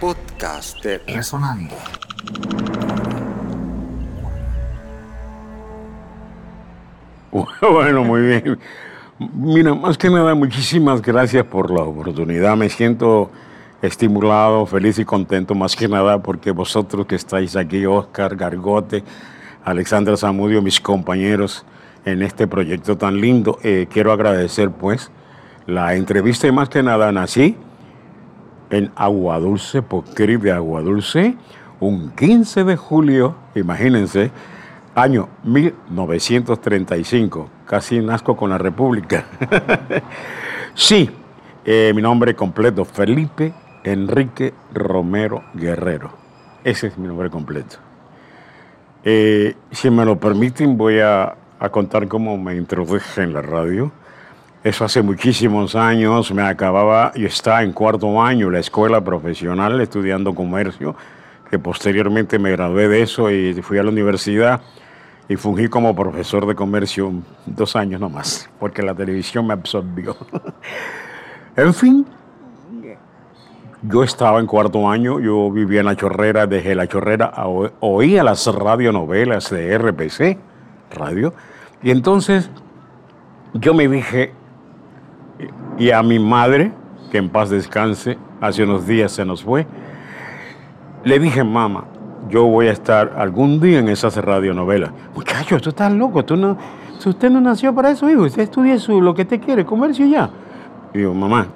podcast de Resonando. Bueno, muy bien. Mira, más que nada, muchísimas gracias por la oportunidad. Me siento estimulado, feliz y contento, más que nada porque vosotros que estáis aquí, Oscar Gargote, Alexandra Zamudio, mis compañeros en este proyecto tan lindo, eh, quiero agradecer pues la entrevista y más que nada nací en Aguadulce, Pocrib de Aguadulce, un 15 de julio, imagínense, año 1935, casi nazco con la República. sí, eh, mi nombre completo, Felipe Enrique Romero Guerrero. Ese es mi nombre completo. Eh, si me lo permiten, voy a, a contar cómo me introduje en la radio. Eso hace muchísimos años, me acababa, yo estaba en cuarto año, la escuela profesional, estudiando comercio, que posteriormente me gradué de eso y fui a la universidad y fungí como profesor de comercio dos años nomás, porque la televisión me absorbió. en fin, yo estaba en cuarto año, yo vivía en La Chorrera, desde La Chorrera oía las radionovelas de RPC, radio, y entonces yo me dije, y a mi madre, que en paz descanse, hace unos días se nos fue, le dije, mamá, yo voy a estar algún día en esas radionovelas. Muchacho, tú estás loco, tú usted no nació para eso, hijo, usted estudia su, lo que te quiere, comercio ya. Y digo, mamá,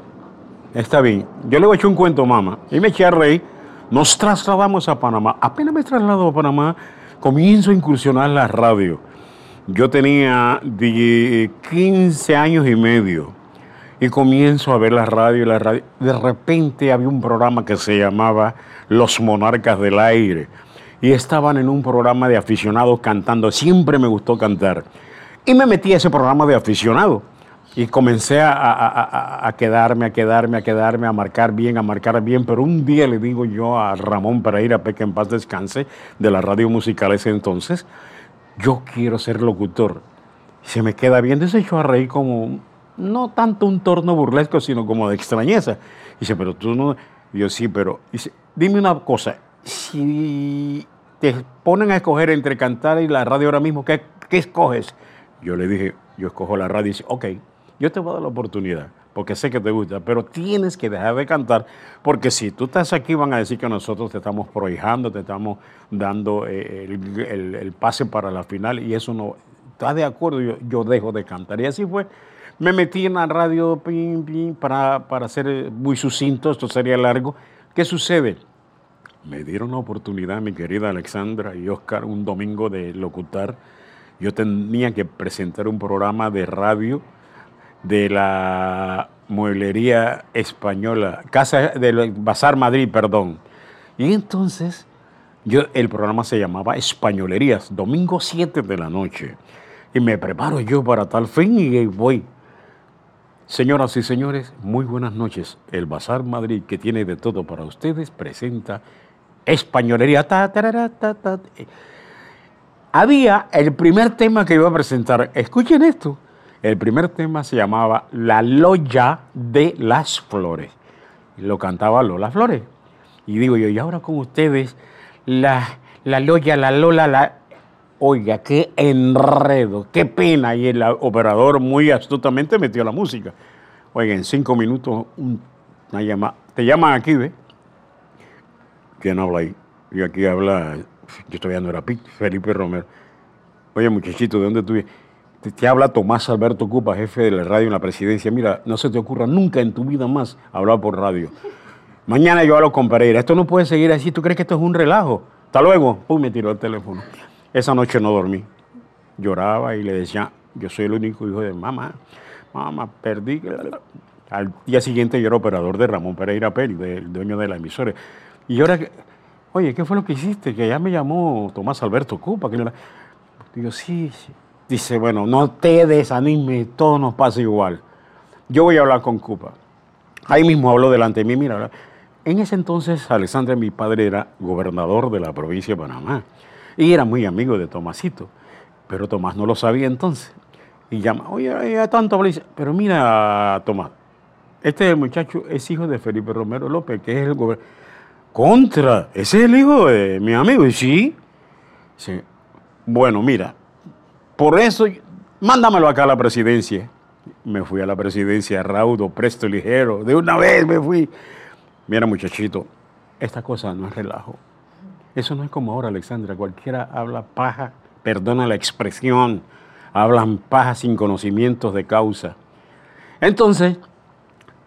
está bien, yo le voy a echar un cuento, mamá. Y me eché a reír, nos trasladamos a Panamá. Apenas me traslado a Panamá, comienzo a incursionar la radio. Yo tenía 15 años y medio y comienzo a ver la radio y la radio. De repente había un programa que se llamaba Los Monarcas del Aire y estaban en un programa de aficionados cantando. Siempre me gustó cantar. Y me metí a ese programa de aficionado y comencé a, quedarme, a quedarme, a quedarme, a marcar bien, a marcar bien. Pero un día le digo yo a Ramón Pereira, Peque en paz descanse, de la radio musical ese entonces, yo quiero ser locutor. Se me queda bien, yo a reír como no tanto un torno burlesco, sino como de extrañeza. Dice, pero tú no... Yo sí, pero... Dice, dime una cosa, si te ponen a escoger entre cantar y la radio ahora mismo, ¿qué, qué escoges? Yo le dije, yo escojo la radio y dice, ok, yo te voy a dar la oportunidad, porque sé que te gusta, pero tienes que dejar de cantar, porque si tú estás aquí van a decir que nosotros te estamos prohijando, te estamos dando eh, el, pase para la final y eso no... ¿Estás de acuerdo? Yo, yo dejo de cantar. Y así fue me metí en la radio para, para ser eh, muy sucinto, esto sería largo. ¿Qué sucede? Me dieron la oportunidad, mi querida Alexandra y Oscar, un domingo de locutar. Yo tenía que presentar un programa de radio de la mueblería española, Casa del Bazar Madrid, perdón. Y entonces, yo, el programa se llamaba Españolerías, domingo 7 de la noche. Y me preparo yo para tal fin y voy. Señoras y señores, muy buenas noches. El Bazar Madrid, que tiene de todo para ustedes, presenta Españolería. Había el primer tema que iba a presentar. Escuchen esto. El primer tema se llamaba La Loya de las Flores. Lo cantaba Lola Flores. Y digo yo, y ahora con ustedes, la, la Loya, la Lola, la Oiga, qué enredo, qué pena. Y el operador muy astutamente metió la música. Oiga, en cinco minutos una llama, te llaman aquí, ¿ves? ¿Quién habla ahí? Y aquí habla, yo todavía no era Felipe Romero. Oye, muchachito, ¿de dónde tú te, habla Tomás Alberto Cupa, jefe de la radio en la presidencia. Mira, no se te ocurra nunca en tu vida más hablar por radio. Mañana yo hablo con Pereira. Esto no puede seguir así. ¿Tú crees que esto es un relajo? Hasta luego. Pum, me tiró el teléfono. Esa noche no dormí. Lloraba y le decía, yo soy el único hijo de mamá. Mamá, perdí. Al día siguiente yo era operador de Ramón Pereira Pérez, el dueño de la emisora. Y ahora, oye, ¿qué fue lo que hiciste? Que ya me llamó Tomás Alberto Cupa. Que Digo, sí. Dice, bueno, no te desanimes, todo nos pasa igual. Yo voy a hablar con Cupa. Ahí mismo habló delante de mí, mira, en ese entonces Alexandre, mi padre, era gobernador de la provincia de Panamá. Y era muy amigo de Tomasito. Pero Tomás no lo sabía entonces. Y llama, oye, tanto pero mira, Tomás, este muchacho es hijo de Felipe Romero López, que es el gobernador. Contra, ese es el hijo de mi amigo, ¿y sí? Sí. Bueno, mira, por eso, mándamelo acá a la presidencia. Me fui a la presidencia raudo, presto, ligero. De una vez me fui. Mira, muchachito, esta cosa no es relajo. Eso no es como ahora, Alexandra. Cualquiera habla paja, perdona la expresión, hablan paja sin conocimientos de causa. Entonces,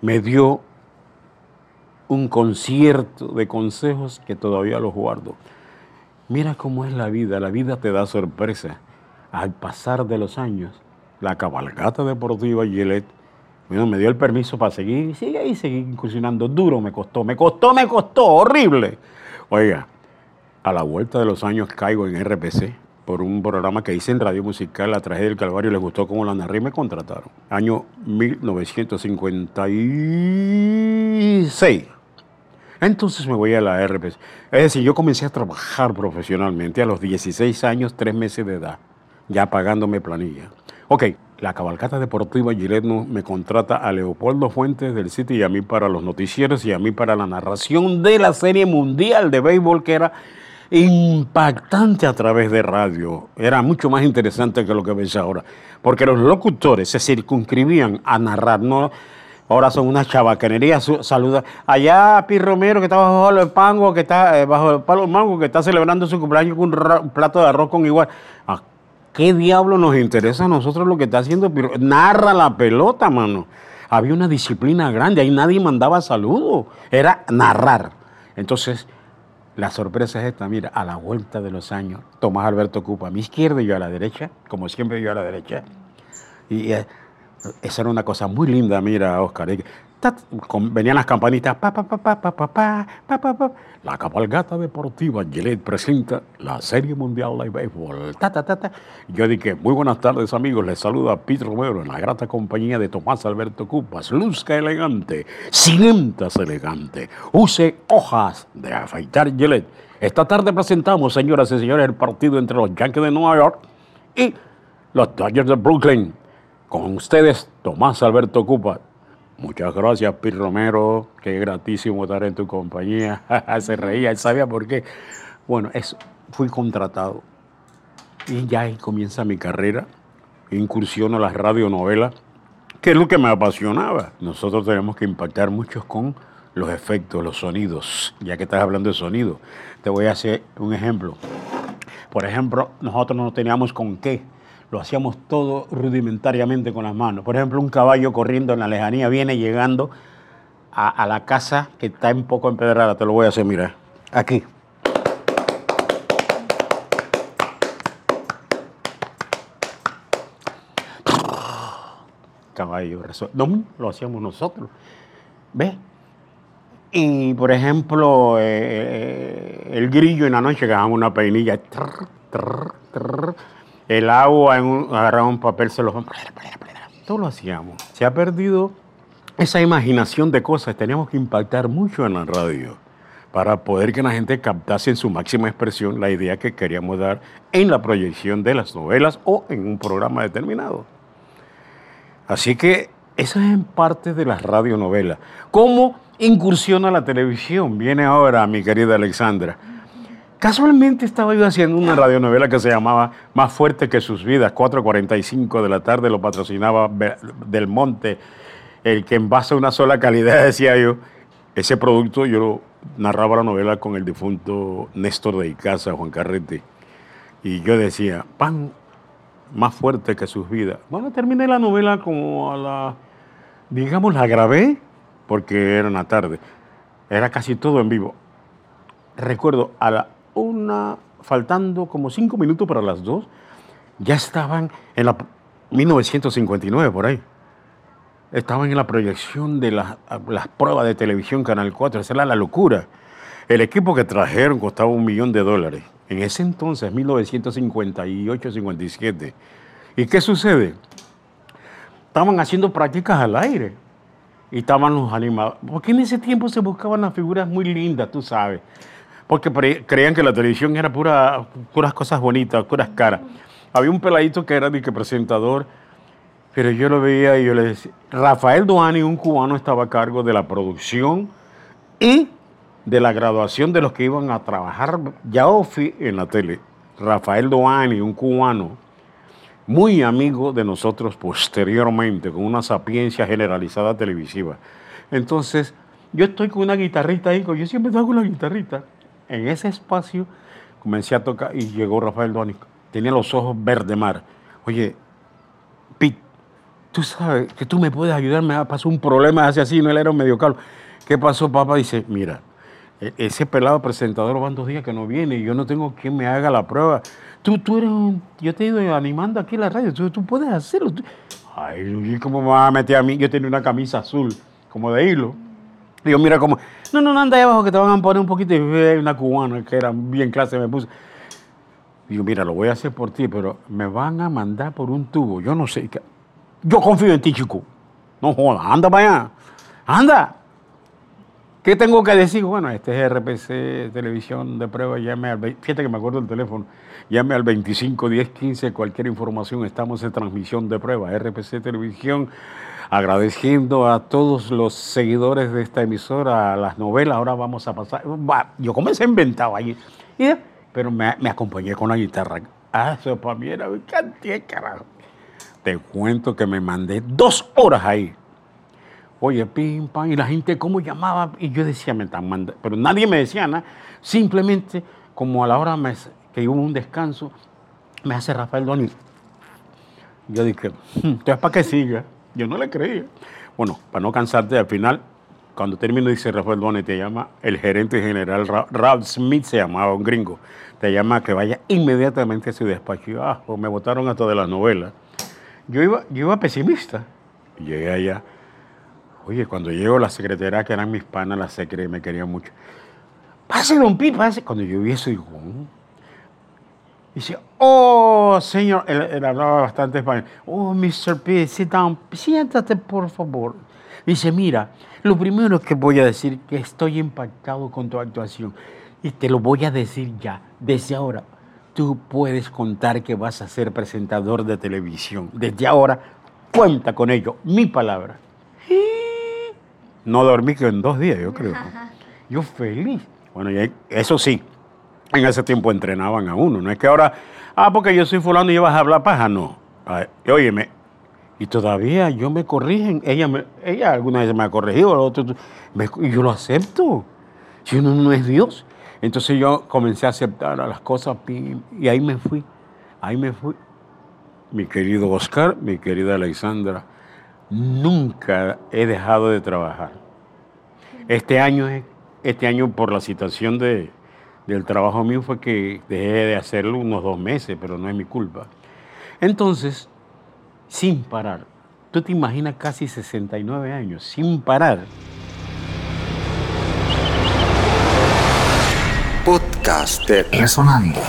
me dio un concierto de consejos que todavía los guardo. Mira cómo es la vida, la vida te da sorpresa. Al pasar de los años, la cabalgata deportiva Gillette me dio el permiso para seguir y sigue ahí, seguir incursionando. Duro me costó, me costó, me costó, horrible. Oiga, a la vuelta de los años caigo en RPC por un programa que hice en Radio Musical, La Tragedia del Calvario, les gustó como la narré y me contrataron. Año 1956. Entonces me voy a la RPC. Es decir, yo comencé a trabajar profesionalmente a los 16 años, 3 meses de edad, ya pagándome planilla. Ok, la cabalgata deportiva Gillette me contrata a Leopoldo Fuentes del City y a mí para los noticieros y a mí para la narración de la Serie Mundial de Béisbol que era impactante a través de radio. Era mucho más interesante que lo que ves ahora. Porque los locutores se circunscribían a narrar, no Ahora son unas chabacanerías. Saluda. Allá Pi Romero, que está bajo el pango, que está eh, bajo el palo mango, que está celebrando su cumpleaños con un, plato de arroz con igual. ¿A qué diablo nos interesa a nosotros lo que está haciendo Narra la pelota, mano. Había una disciplina grande, ahí nadie mandaba saludos. Era narrar. Entonces, la sorpresa es esta, mira, a la vuelta de los años, Tomás Alberto Cupa a mi izquierda y yo a la derecha, como siempre yo a la derecha. Y eh, esa era una cosa muy linda, mira, Oscar. Venían las campanitas. Pa, pa, pa, pa, pa, pa, pa, pa, pa, La cabalgata deportiva Gillette presenta la Serie Mundial de Béisbol. Ta, ta, ta, ta. Yo dije, muy buenas tardes, amigos. Les saluda Pete Romero en la grata compañía de Tomás Alberto Cupas. Luzca elegante, cimentas elegante. Use hojas de afeitar Gillette. Esta tarde presentamos, señoras y señores, el partido entre los Yankees de Nueva York y los Dodgers de Brooklyn. Con ustedes, Tomás Alberto Cupa. Muchas gracias, Pir Romero. Qué gratísimo estar en tu compañía. Se reía, él sabía por qué. Bueno, es, fui contratado y ya ahí comienza mi carrera. Incursiono a las radionovelas, que es lo que me apasionaba. Nosotros tenemos que impactar mucho con los efectos, los sonidos. Ya que estás hablando de sonido, te voy a hacer un ejemplo. Por ejemplo, nosotros no teníamos con qué lo hacíamos todo rudimentariamente con las manos. Por ejemplo, un caballo corriendo en la lejanía viene llegando a, la casa que está un poco empedrada. Te lo voy a hacer, mira. Aquí. Caballo, no, lo hacíamos nosotros. ¿Ves? Y por ejemplo, eh, eh, el grillo en la noche que una peinilla el agua un, agarraba un papel, se lo... Todo lo hacíamos. Se ha perdido esa imaginación de cosas. Teníamos que impactar mucho en la radio para poder que la gente captase en su máxima expresión la idea que queríamos dar en la proyección de las novelas o en un programa determinado. Así que eso es parte de las radionovelas. ¿Cómo incursiona la televisión? Viene ahora mi querida Alexandra. Casualmente estaba yo haciendo una radionovela que se llamaba Más fuerte que sus vidas, 4.45 de la tarde, lo patrocinaba Del Monte, el que en base a una sola calidad, decía yo, ese producto yo lo narraba la novela con el difunto Néstor de Icaza, Juan Carrete, y yo decía, pan más fuerte que sus vidas. Bueno, terminé la novela como a la, digamos, la grabé, porque era una tarde, era casi todo en vivo. Recuerdo, a la una, faltando como cinco minutos para las dos, ya estaban en la 1959 por ahí. Estaban en la proyección de las, pruebas de televisión Canal 4. Esa era la locura. El equipo que trajeron costaba un millón de dólares. En ese entonces, 1958-57. ¿Y qué sucede? Estaban haciendo prácticas al aire. Y estaban los animados. Porque en ese tiempo se buscaban las figuras muy lindas, tú sabes porque creían que la televisión era pura, puras cosas bonitas, puras caras. Había un peladito que era de que presentador, pero yo lo veía y yo le decía, Rafael Duani, un cubano, estaba a cargo de la producción y de la graduación de los que iban a trabajar ya ofi en la tele. Rafael Doani, un cubano, muy amigo de nosotros posteriormente, con una sapiencia generalizada televisiva. Entonces, yo estoy con una guitarrita ahí, yo siempre tengo una guitarrita. En ese espacio comencé a tocar y llegó Rafael Doani. Tenía los ojos verde mar. Oye, Pete, tú sabes que tú me puedes ayudar, me pasado un problema hace así, no él era un medio calvo. ¿Qué pasó, papá? Dice, mira, e-, ese pelado presentador van dos días que no viene y yo no tengo quien me haga la prueba. Tú, tú eres un, yo te he ido animando aquí en la radio, tú, tú puedes hacerlo. Ay, ¿cómo me vas a meter a mí? Yo tenía una camisa azul, como de hilo. Yo, mira cómo, no, no, anda ahí abajo que te van a poner un poquito. Y hay una cubana que era bien clase, me puse. Digo, mira, lo voy a hacer por ti, pero me van a mandar por un tubo. Yo no sé. Yo confío en ti, chico. No jodas, anda para. Anda. ¿Qué tengo que decir? Bueno, este es RPC Televisión de Prueba, llame al, fíjate que me acuerdo el teléfono, llame al 25 10 15, cualquier información, estamos en transmisión de prueba, RPC Televisión, agradeciendo a todos los seguidores de esta emisora, a las novelas, ahora vamos a pasar, yo comencé inventado ahí, pero me, me, acompañé con la guitarra, ah, eso para mí era cantidad carajo. Te cuento que me mandé dos horas ahí Oye, pim, pam, y la gente cómo llamaba, y yo decía, me están mandando, pero nadie me decía nada, simplemente como a la hora que hubo un descanso, me hace Rafael Doni. Yo dije, hmm, entonces para que siga, yo no le creía. Bueno, para no cansarte, al final, cuando termino, dice Rafael Doni, te llama el gerente general, Ralph Smith se llamaba, un gringo, te llama que vaya inmediatamente a su despacho. Ah, me votaron hasta de las novelas. Yo iba, yo iba pesimista. Llegué allá Oye, cuando llego la secretaria, que eran mis panas, la secretaria me quería mucho. Pase, don Pi, pase. Cuando yo vi eso, digo, oh". Dice, oh, señor, él, hablaba bastante español. Oh, Mr. P, sit siéntate, por favor. Dice, mira, lo primero que voy a decir que estoy impactado con tu actuación. Y te lo voy a decir ya, desde ahora. Tú puedes contar que vas a ser presentador de televisión. Desde ahora, cuenta con ello, mi palabra. No dormí que en dos días, yo creo. Yo feliz. Bueno, y eso sí, en ese tiempo entrenaban a uno. No es que ahora, ah, porque yo soy fulano y vas a hablar paja, no. Y óyeme, y todavía yo me corrigen. Ella, me, ella alguna vez me ha corregido, otro, y yo lo acepto. Si uno no es Dios. Entonces yo comencé a aceptar a las cosas y ahí me fui. Ahí me fui. Mi querido Oscar, mi querida Alexandra nunca he dejado de trabajar. Este año, este año por la situación de, del trabajo mío fue que dejé de hacerlo unos dos meses, pero no es mi culpa. Entonces, sin parar, tú te imaginas casi 69 años, sin parar. Podcast Resonando.